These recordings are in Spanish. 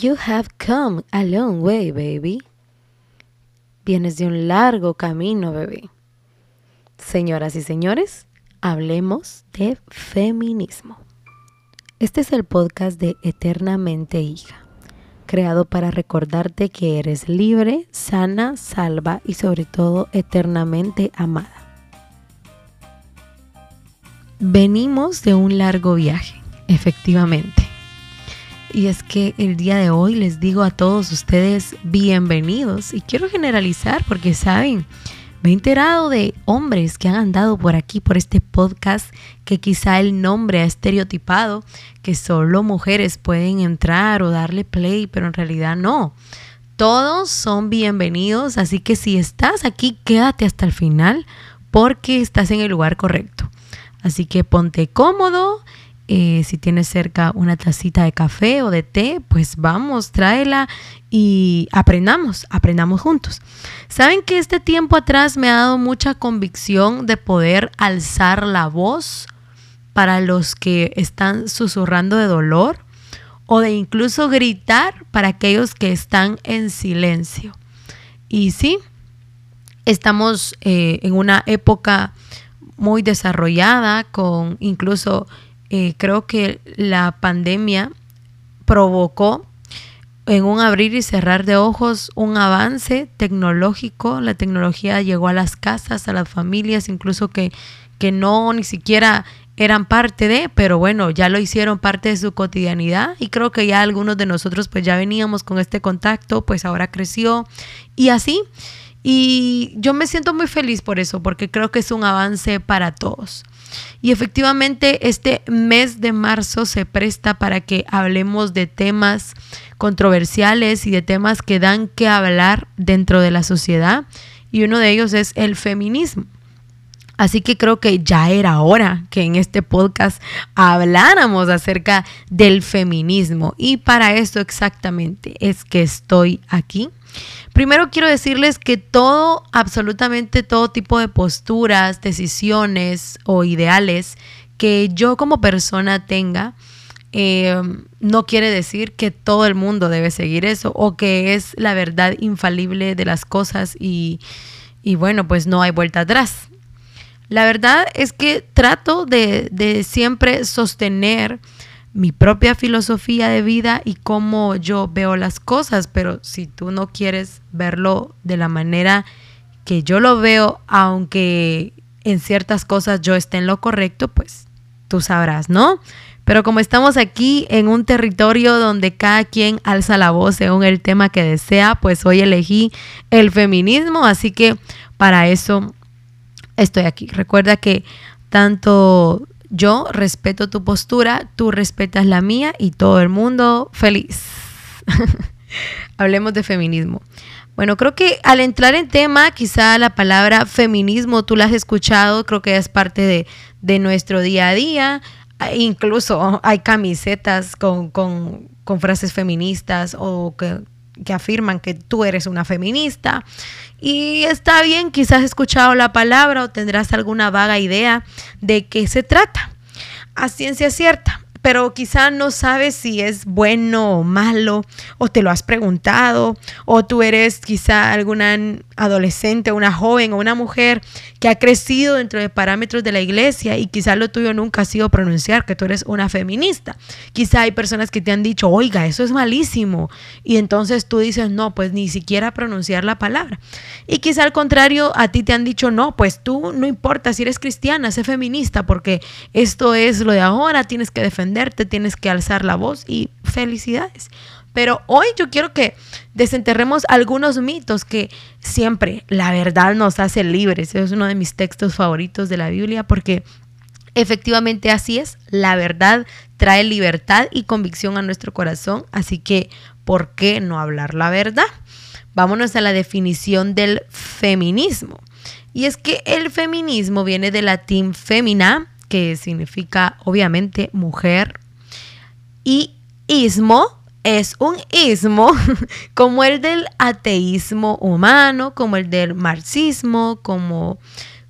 You have come a long way, baby. Vienes de un largo camino, bebé. Señoras y señores, hablemos de feminismo. Este es el podcast de Eternamente Hija, creado para recordarte que eres libre, sana, salva y sobre todo eternamente amada. Venimos de un largo viaje, efectivamente. Y es que el día de hoy les digo a todos ustedes bienvenidos y quiero generalizar porque saben, me he enterado de hombres que han andado por aquí, por este podcast, que quizá el nombre ha estereotipado, que solo mujeres pueden entrar o darle play, pero en realidad no. Todos son bienvenidos, así que si estás aquí, quédate hasta el final porque estás en el lugar correcto. Así que ponte cómodo eh, si tienes cerca una tacita de café o de té, pues vamos, tráela y aprendamos, aprendamos juntos. Saben que este tiempo atrás me ha dado mucha convicción de poder alzar la voz para los que están susurrando de dolor o de incluso gritar para aquellos que están en silencio. Y sí, estamos eh, en una época muy desarrollada con incluso eh, creo que la pandemia provocó en un abrir y cerrar de ojos un avance tecnológico. La tecnología llegó a las casas, a las familias, incluso que, que no ni siquiera eran parte de, pero bueno, ya lo hicieron parte de su cotidianidad y creo que ya algunos de nosotros pues ya veníamos con este contacto, pues ahora creció y así. Y yo me siento muy feliz por eso, porque creo que es un avance para todos. Y efectivamente este mes de marzo se presta para que hablemos de temas controversiales y de temas que dan que hablar dentro de la sociedad. Y uno de ellos es el feminismo. Así que creo que ya era hora que en este podcast habláramos acerca del feminismo. Y para eso exactamente es que estoy aquí Primero quiero decirles que todo, absolutamente todo tipo de posturas, decisiones o ideales que yo como persona tenga, eh, no quiere decir que todo el mundo debe seguir eso o que es la verdad infalible de las cosas y, y bueno, pues no hay vuelta atrás. La verdad es que trato de, de siempre sostener mi propia filosofía de vida y cómo yo veo las cosas, pero si tú no quieres verlo de la manera que yo lo veo, aunque en ciertas cosas yo esté en lo correcto, pues tú sabrás, ¿no? Pero como estamos aquí en un territorio donde cada quien alza la voz según el tema que desea, pues hoy elegí el feminismo, así que para eso estoy aquí. Recuerda que tanto yo respeto tu postura, tú respetas la mía y todo el mundo feliz. Hablemos de feminismo. Bueno, creo que al entrar en tema, quizá la palabra feminismo tú la has escuchado, creo que es parte de, de nuestro día a día. Incluso hay camisetas con, con, con frases feministas o que que afirman que tú eres una feminista. Y está bien, quizás has escuchado la palabra o tendrás alguna vaga idea de qué se trata. A ciencia cierta, pero quizá no sabes si es bueno o malo, o te lo has preguntado, o tú eres quizá alguna adolescente, una joven o una mujer que ha crecido dentro de parámetros de la iglesia y quizá lo tuyo nunca ha sido pronunciar que tú eres una feminista. Quizá hay personas que te han dicho, oiga, eso es malísimo. Y entonces tú dices, no, pues ni siquiera pronunciar la palabra. Y quizá al contrario, a ti te han dicho, no, pues tú no importa si eres cristiana, sé feminista, porque esto es lo de ahora, tienes que defenderte, tienes que alzar la voz y felicidades. Pero hoy yo quiero que desenterremos algunos mitos que siempre la verdad nos hace libres. es uno de mis textos favoritos de la Biblia porque efectivamente así es. La verdad trae libertad y convicción a nuestro corazón. Así que, ¿por qué no hablar la verdad? Vámonos a la definición del feminismo. Y es que el feminismo viene del latín femina, que significa obviamente mujer, y ismo, es un ismo como el del ateísmo humano, como el del marxismo, como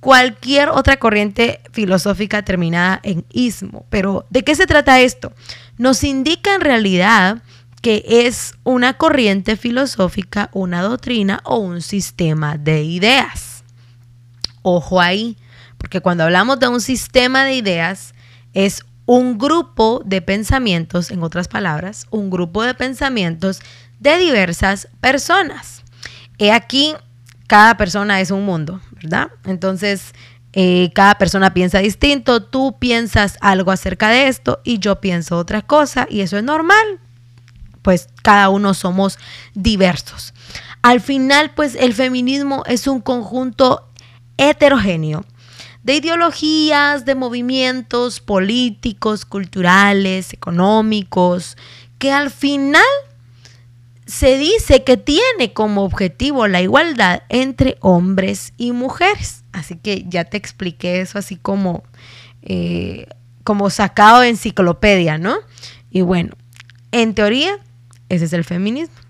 cualquier otra corriente filosófica terminada en ismo. Pero, ¿de qué se trata esto? Nos indica en realidad que es una corriente filosófica, una doctrina o un sistema de ideas. Ojo ahí, porque cuando hablamos de un sistema de ideas es un grupo de pensamientos, en otras palabras, un grupo de pensamientos de diversas personas. He aquí, cada persona es un mundo, ¿verdad? Entonces, eh, cada persona piensa distinto, tú piensas algo acerca de esto y yo pienso otra cosa y eso es normal, pues cada uno somos diversos. Al final, pues el feminismo es un conjunto heterogéneo de ideologías, de movimientos políticos, culturales, económicos, que al final se dice que tiene como objetivo la igualdad entre hombres y mujeres. Así que ya te expliqué eso así como, eh, como sacado de enciclopedia, ¿no? Y bueno, en teoría, ese es el feminismo.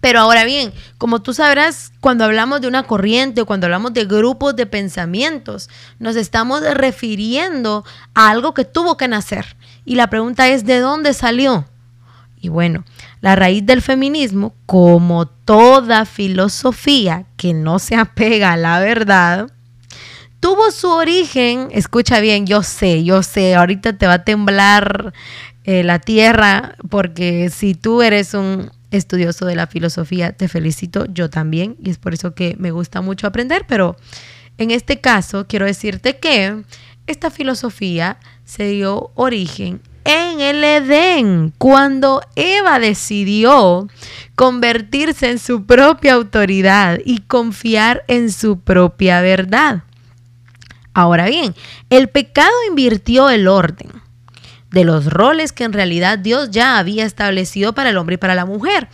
Pero ahora bien, como tú sabrás, cuando hablamos de una corriente o cuando hablamos de grupos de pensamientos, nos estamos refiriendo a algo que tuvo que nacer. Y la pregunta es, ¿de dónde salió? Y bueno, la raíz del feminismo, como toda filosofía que no se apega a la verdad, tuvo su origen, escucha bien, yo sé, yo sé, ahorita te va a temblar eh, la tierra, porque si tú eres un estudioso de la filosofía, te felicito, yo también, y es por eso que me gusta mucho aprender, pero en este caso quiero decirte que esta filosofía se dio origen en el Edén, cuando Eva decidió convertirse en su propia autoridad y confiar en su propia verdad. Ahora bien, el pecado invirtió el orden de los roles que en realidad Dios ya había establecido para el hombre y para la mujer.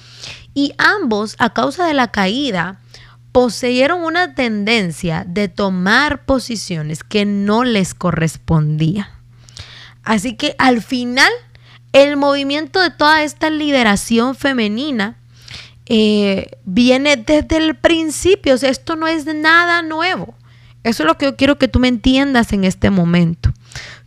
Y ambos, a causa de la caída, poseyeron una tendencia de tomar posiciones que no les correspondía. Así que al final, el movimiento de toda esta liberación femenina eh, viene desde el principio. O sea, esto no es nada nuevo. Eso es lo que yo quiero que tú me entiendas en este momento.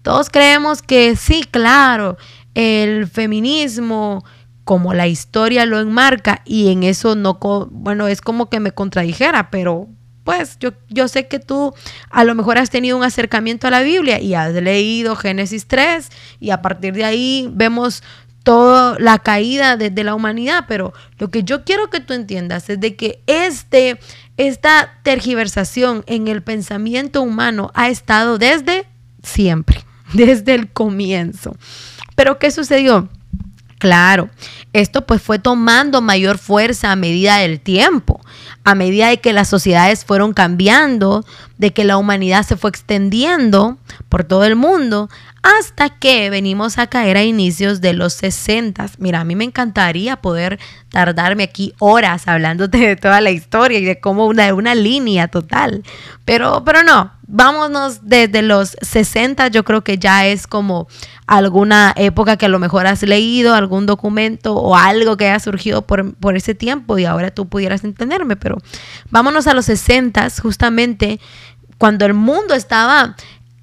Todos creemos que sí, claro, el feminismo, como la historia lo enmarca, y en eso no, bueno, es como que me contradijera, pero pues yo, yo sé que tú a lo mejor has tenido un acercamiento a la Biblia y has leído Génesis 3 y a partir de ahí vemos toda la caída de, la humanidad, pero lo que yo quiero que tú entiendas es de que este, esta tergiversación en el pensamiento humano ha estado desde siempre. desde el comienzo. Pero ¿qué sucedió? Claro, esto pues fue tomando mayor fuerza a medida del tiempo, a medida de que las sociedades fueron cambiando, de que la humanidad se fue extendiendo por todo el mundo, hasta que venimos a caer a inicios de los 60. Mira, a mí me encantaría poder tardarme aquí horas hablándote de toda la historia y de cómo una, una línea total, pero, pero no, vámonos desde los 60, yo creo que ya es como alguna época que a lo mejor has leído, algún documento o algo que haya surgido por, por ese tiempo y ahora tú pudieras entenderme, pero vámonos a los 60, justamente cuando el mundo estaba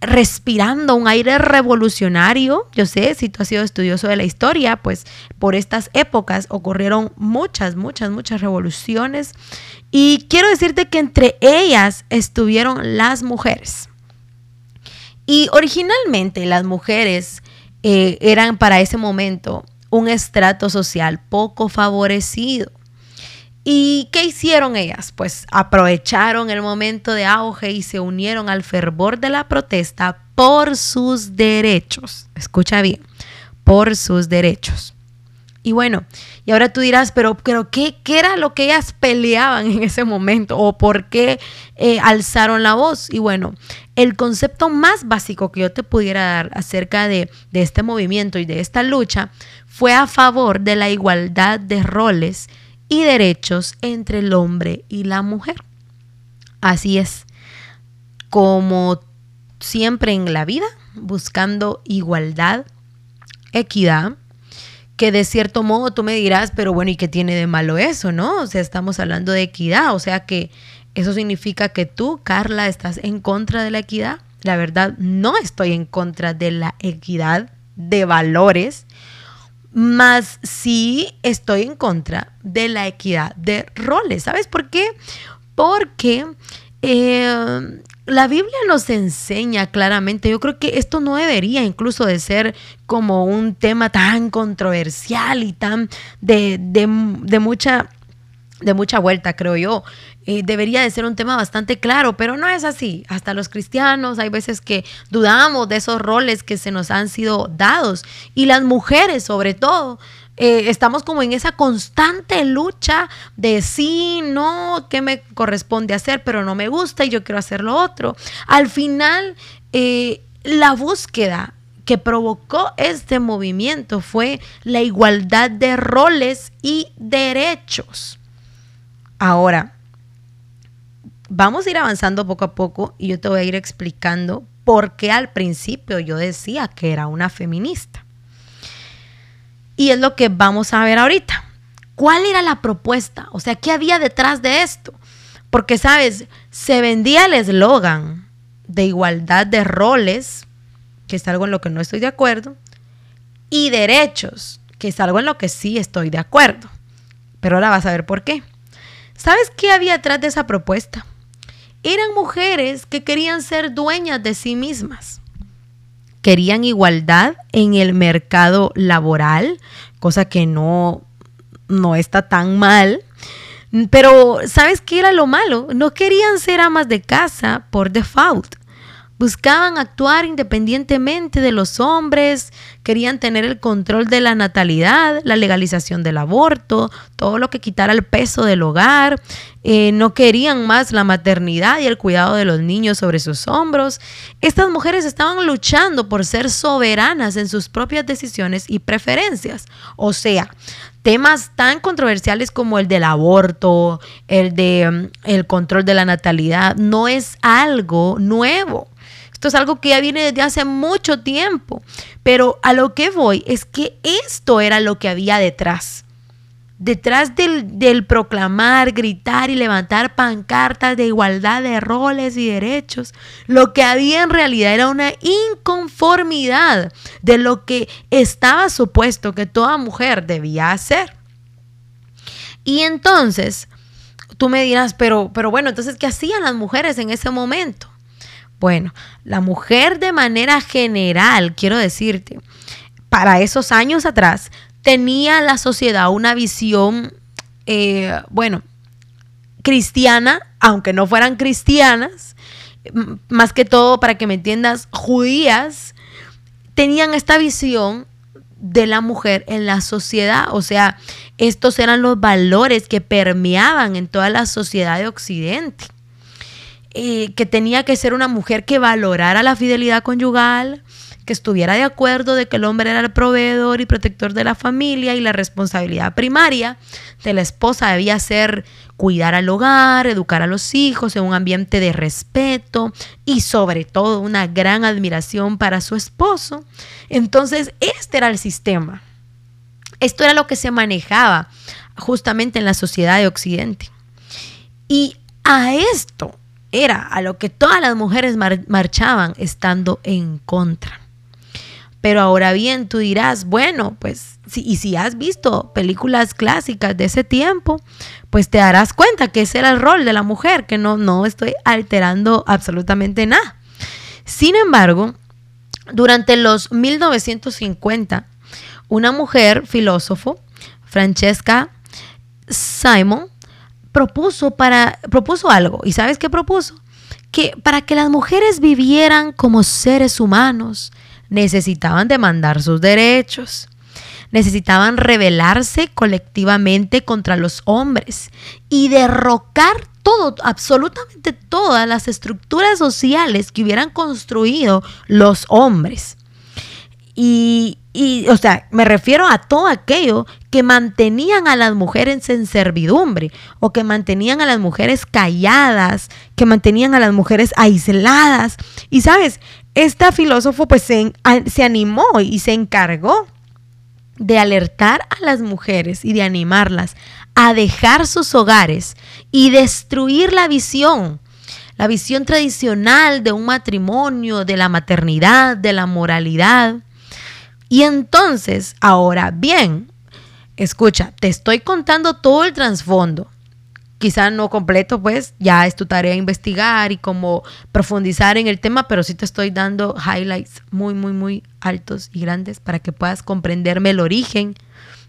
respirando un aire revolucionario. Yo sé, si tú has sido estudioso de la historia, pues por estas épocas ocurrieron muchas, muchas, muchas revoluciones. Y quiero decirte que entre ellas estuvieron las mujeres. Y originalmente las mujeres eh, eran para ese momento un estrato social poco favorecido. ¿Y qué hicieron ellas? Pues aprovecharon el momento de auge y se unieron al fervor de la protesta por sus derechos. Escucha bien, por sus derechos. Y bueno, y ahora tú dirás, pero, pero ¿qué, ¿qué, era lo que ellas peleaban en ese momento? ¿O por qué eh, alzaron la voz? Y bueno, el concepto más básico que yo te pudiera dar acerca de este movimiento y de esta lucha fue a favor de la igualdad de roles y derechos entre el hombre y la mujer. Así es, como siempre en la vida, buscando igualdad, equidad, que de cierto modo tú me dirás, pero bueno, ¿y qué tiene de malo eso, no? O sea, estamos hablando de equidad, o sea que eso significa que tú, Carla, estás en contra de la equidad. La verdad, no estoy en contra de la equidad de valores Más sí estoy en contra de la equidad de roles. ¿Sabes por qué? Porque eh, la Biblia nos enseña claramente, yo creo que esto no debería incluso de ser como un tema tan controversial y tan de, mucha de mucha vuelta, creo yo. Eh, debería de ser un tema bastante claro, pero no es así. Hasta los cristianos hay veces que dudamos de esos roles que se nos han sido dados. Y las mujeres, sobre todo, eh, estamos como en esa constante lucha de sí, no, qué me corresponde hacer, pero no me gusta y yo quiero hacer lo otro. Al final, eh, la búsqueda que provocó este movimiento fue la igualdad de roles y derechos. Ahora, vamos a ir avanzando poco a poco y yo te voy a ir explicando por qué al principio yo decía que era una feminista. Y es lo que vamos a ver ahorita. ¿Cuál era la propuesta? O sea, ¿qué había detrás de esto? Porque, sabes, se vendía el eslogan de igualdad de roles, que es algo en lo que no estoy de acuerdo, y derechos, que es algo en lo que sí estoy de acuerdo. Pero ahora vas a ver por qué. ¿Sabes qué había detrás de esa propuesta? Eran mujeres que querían ser dueñas de sí mismas querían igualdad en el mercado laboral, cosa que no, no está tan mal. Pero, ¿sabes qué era lo malo? No querían ser amas de casa por default. Buscaban actuar independientemente de los hombres, querían tener el control de la natalidad, la legalización del aborto, todo lo que quitara el peso del hogar, eh, no querían más la maternidad y el cuidado de los niños sobre sus hombros. Estas mujeres estaban luchando por ser soberanas en sus propias decisiones y preferencias. O sea, temas tan controversiales como el del aborto, el de mm, el control de la natalidad, no es algo nuevo. Es algo que ya viene desde hace mucho tiempo. Pero a lo que voy es que esto era lo que había detrás. Detrás del, proclamar, gritar y levantar pancartas de igualdad de roles y derechos, lo que había en realidad era una inconformidad de lo que estaba supuesto que toda mujer debía hacer. Y entonces, tú me dirás, pero, pero bueno, entonces, ¿qué hacían las mujeres en ese momento? Bueno, la mujer de manera general, quiero decirte, para esos años atrás, tenía la sociedad una visión, eh, bueno, cristiana, aunque no fueran cristianas, más que todo, para que me entiendas, judías, tenían esta visión de la mujer en la sociedad. O sea, estos eran los valores que permeaban en toda la sociedad de Occidente. Eh, que tenía que ser una mujer que valorara la fidelidad conyugal, que estuviera de acuerdo de que el hombre era el proveedor y protector de la familia y la responsabilidad primaria de la esposa debía ser cuidar al hogar, educar a los hijos en un ambiente de respeto y sobre todo una gran admiración para su esposo. Entonces, este era el sistema. Esto era lo que se manejaba justamente en la sociedad de Occidente. Y a esto era a lo que todas las mujeres marchaban estando en contra. Pero ahora bien, tú dirás, bueno, pues, si, y si has visto películas clásicas de ese tiempo, pues te darás cuenta que ese era el rol de la mujer, que no, no estoy alterando absolutamente nada. Sin embargo, durante los 1950, una mujer filósofo, Francesca Simon, propuso, para, propuso algo. ¿Y sabes qué propuso? Que para que las mujeres vivieran como seres humanos, necesitaban demandar sus derechos. Necesitaban rebelarse colectivamente contra los hombres y derrocar todo, absolutamente todas las estructuras sociales que hubieran construido los hombres. Y, y, o sea, me refiero a todo aquello que mantenían a las mujeres en servidumbre o que mantenían a las mujeres calladas, que mantenían a las mujeres aisladas. Y sabes, esta filósofo pues se, se animó y se encargó de alertar a las mujeres y de animarlas a dejar sus hogares y destruir la visión la visión tradicional de un matrimonio, de la maternidad, de la moralidad, Y entonces, ahora bien, escucha, te estoy contando todo el trasfondo. Quizá no completo, pues ya es tu tarea investigar y como profundizar en el tema, pero sí te estoy dando highlights muy, muy, muy altos y grandes para que puedas comprenderme el origen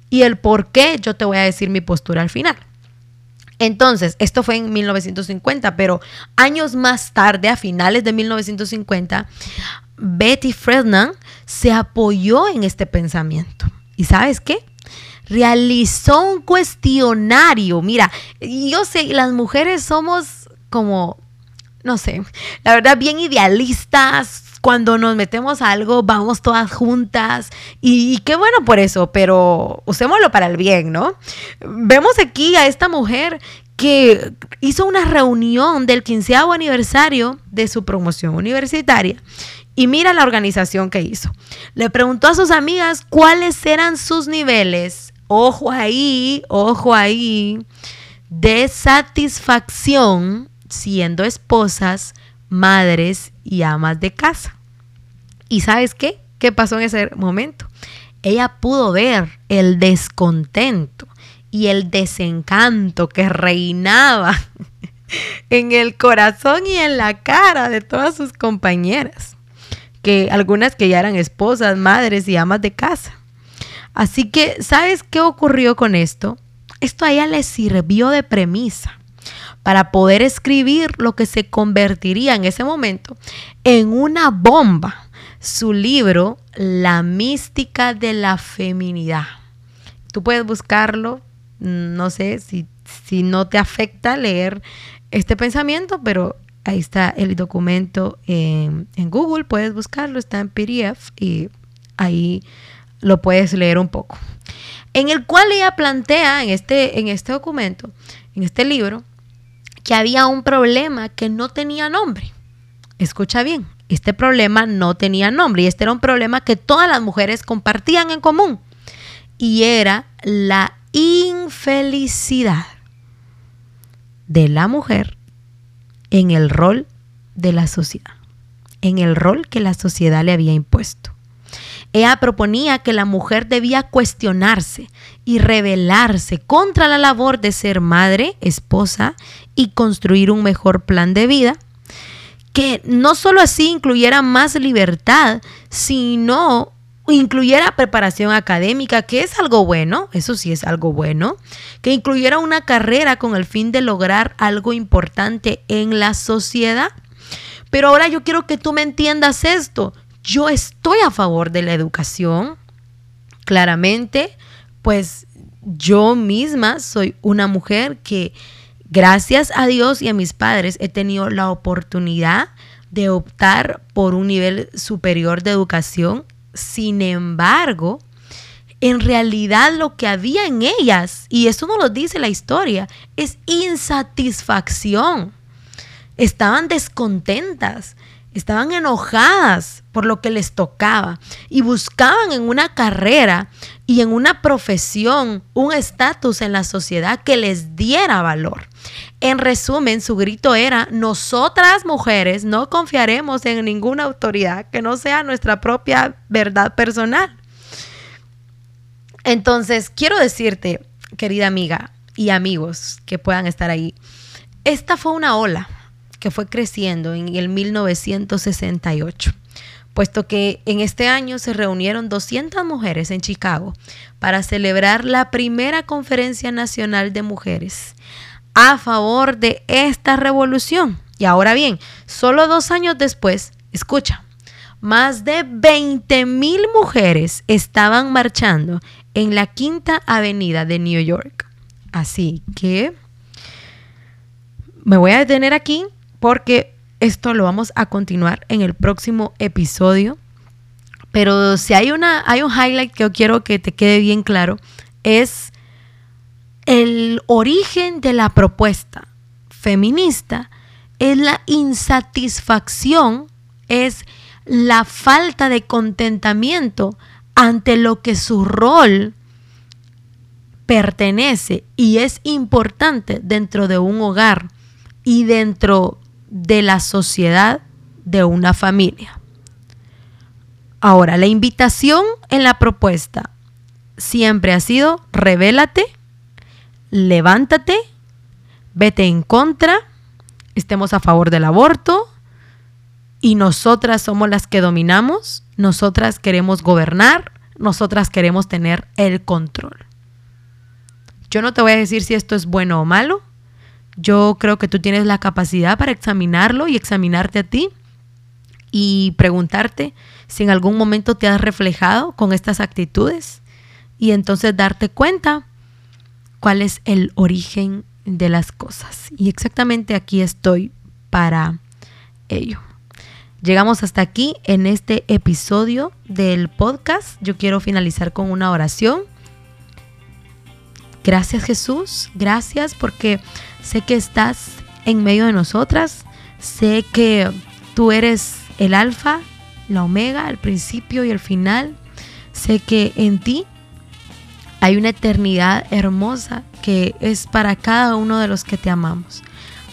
y el por qué yo te voy a decir mi postura al final. Entonces, esto fue en 1950, pero años más tarde, a finales de 1950, Betty Friedan se apoyó en este pensamiento. ¿Y sabes qué? Realizó un cuestionario. Mira, yo sé, las mujeres somos como, no sé, la verdad, bien idealistas, cuando nos metemos a algo, vamos todas juntas. Y, qué bueno por eso, pero usémoslo para el bien, ¿no? Vemos aquí a esta mujer que hizo una reunión del quinceavo aniversario de su promoción universitaria. Y mira la organización que hizo. Le preguntó a sus amigas cuáles eran sus niveles, ojo ahí, ojo ahí, de satisfacción siendo esposas, madres y amas de casa. ¿Y sabes qué? ¿Qué pasó en ese momento? Ella pudo ver el descontento y el desencanto que reinaba en el corazón y en la cara de todas sus compañeras, que algunas que ya eran esposas, madres y amas de casa. Así que, ¿sabes qué ocurrió con esto? Esto a ella le sirvió de premisa para poder escribir lo que se convertiría en ese momento en una bomba su libro La mística de la feminidad. Tú puedes buscarlo, no sé si, si no te afecta leer este pensamiento, pero ahí está el documento en, en, Google, puedes buscarlo, está en PDF y ahí lo puedes leer un poco. En el cual ella plantea en este, en este documento, en este libro, que había un problema que no tenía nombre. Escucha bien, este problema no tenía nombre y este era un problema que todas las mujeres compartían en común y era la infelicidad de la mujer en el rol de la sociedad, en el rol que la sociedad le había impuesto. Ella proponía que la mujer debía cuestionarse y rebelarse contra la labor de ser madre, esposa y construir un mejor plan de vida que no solo así incluyera más libertad, sino incluyera preparación académica, que es algo bueno, eso sí es algo bueno, que incluyera una carrera con el fin de lograr algo importante en la sociedad. Pero ahora yo quiero que tú me entiendas esto. Yo estoy a favor de la educación, claramente, pues yo misma soy una mujer que Gracias a Dios y a mis padres he tenido la oportunidad de optar por un nivel superior de educación. Sin embargo, en realidad lo que había en ellas, y eso no lo dice la historia, es insatisfacción. Estaban descontentas, estaban enojadas por lo que les tocaba y buscaban en una carrera y en una profesión un estatus en la sociedad que les diera valor. En resumen, su grito era, nosotras mujeres no confiaremos en ninguna autoridad que no sea nuestra propia verdad personal. Entonces, quiero decirte, querida amiga y amigos que puedan estar ahí, esta fue una ola que fue creciendo en el 1968 puesto que en este año se reunieron 200 mujeres en Chicago para celebrar la primera conferencia nacional de mujeres a favor de esta revolución. Y ahora bien, solo dos años después, escucha, más de 20 mil mujeres estaban marchando en la Quinta Avenida de New York. Así que me voy a detener aquí porque esto lo vamos a continuar en el próximo episodio. Pero si hay, una, hay un highlight que yo quiero que te quede bien claro, es el origen de la propuesta feminista es la insatisfacción, es la falta de contentamiento ante lo que su rol pertenece y es importante dentro de un hogar y dentro de la sociedad de una familia. Ahora, la invitación en la propuesta siempre ha sido revélate, levántate, vete en contra, estemos a favor del aborto y nosotras somos las que dominamos, nosotras queremos gobernar, nosotras queremos tener el control. Yo no te voy a decir si esto es bueno o malo, yo creo que tú tienes la capacidad para examinarlo y examinarte a ti y preguntarte si en algún momento te has reflejado con estas actitudes y entonces darte cuenta cuál es el origen de las cosas. Y exactamente aquí estoy para ello. Llegamos hasta aquí en este episodio del podcast. Yo quiero finalizar con una oración. Gracias Jesús, gracias porque sé que estás en medio de nosotras, sé que tú eres el alfa, la omega, el principio y el final. Sé que en ti hay una eternidad hermosa que es para cada uno de los que te amamos.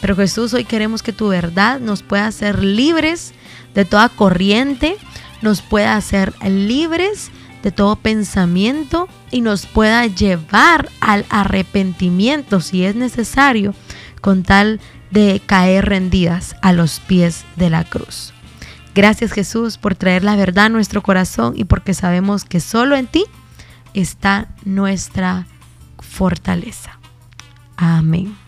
Pero Jesús, hoy queremos que tu verdad nos pueda hacer libres de toda corriente, nos pueda hacer libres de todo pensamiento y nos pueda llevar al arrepentimiento si es necesario, con tal de caer rendidas a los pies de la cruz. Gracias Jesús por traer la verdad a nuestro corazón y porque sabemos que solo en ti está nuestra fortaleza. Amén.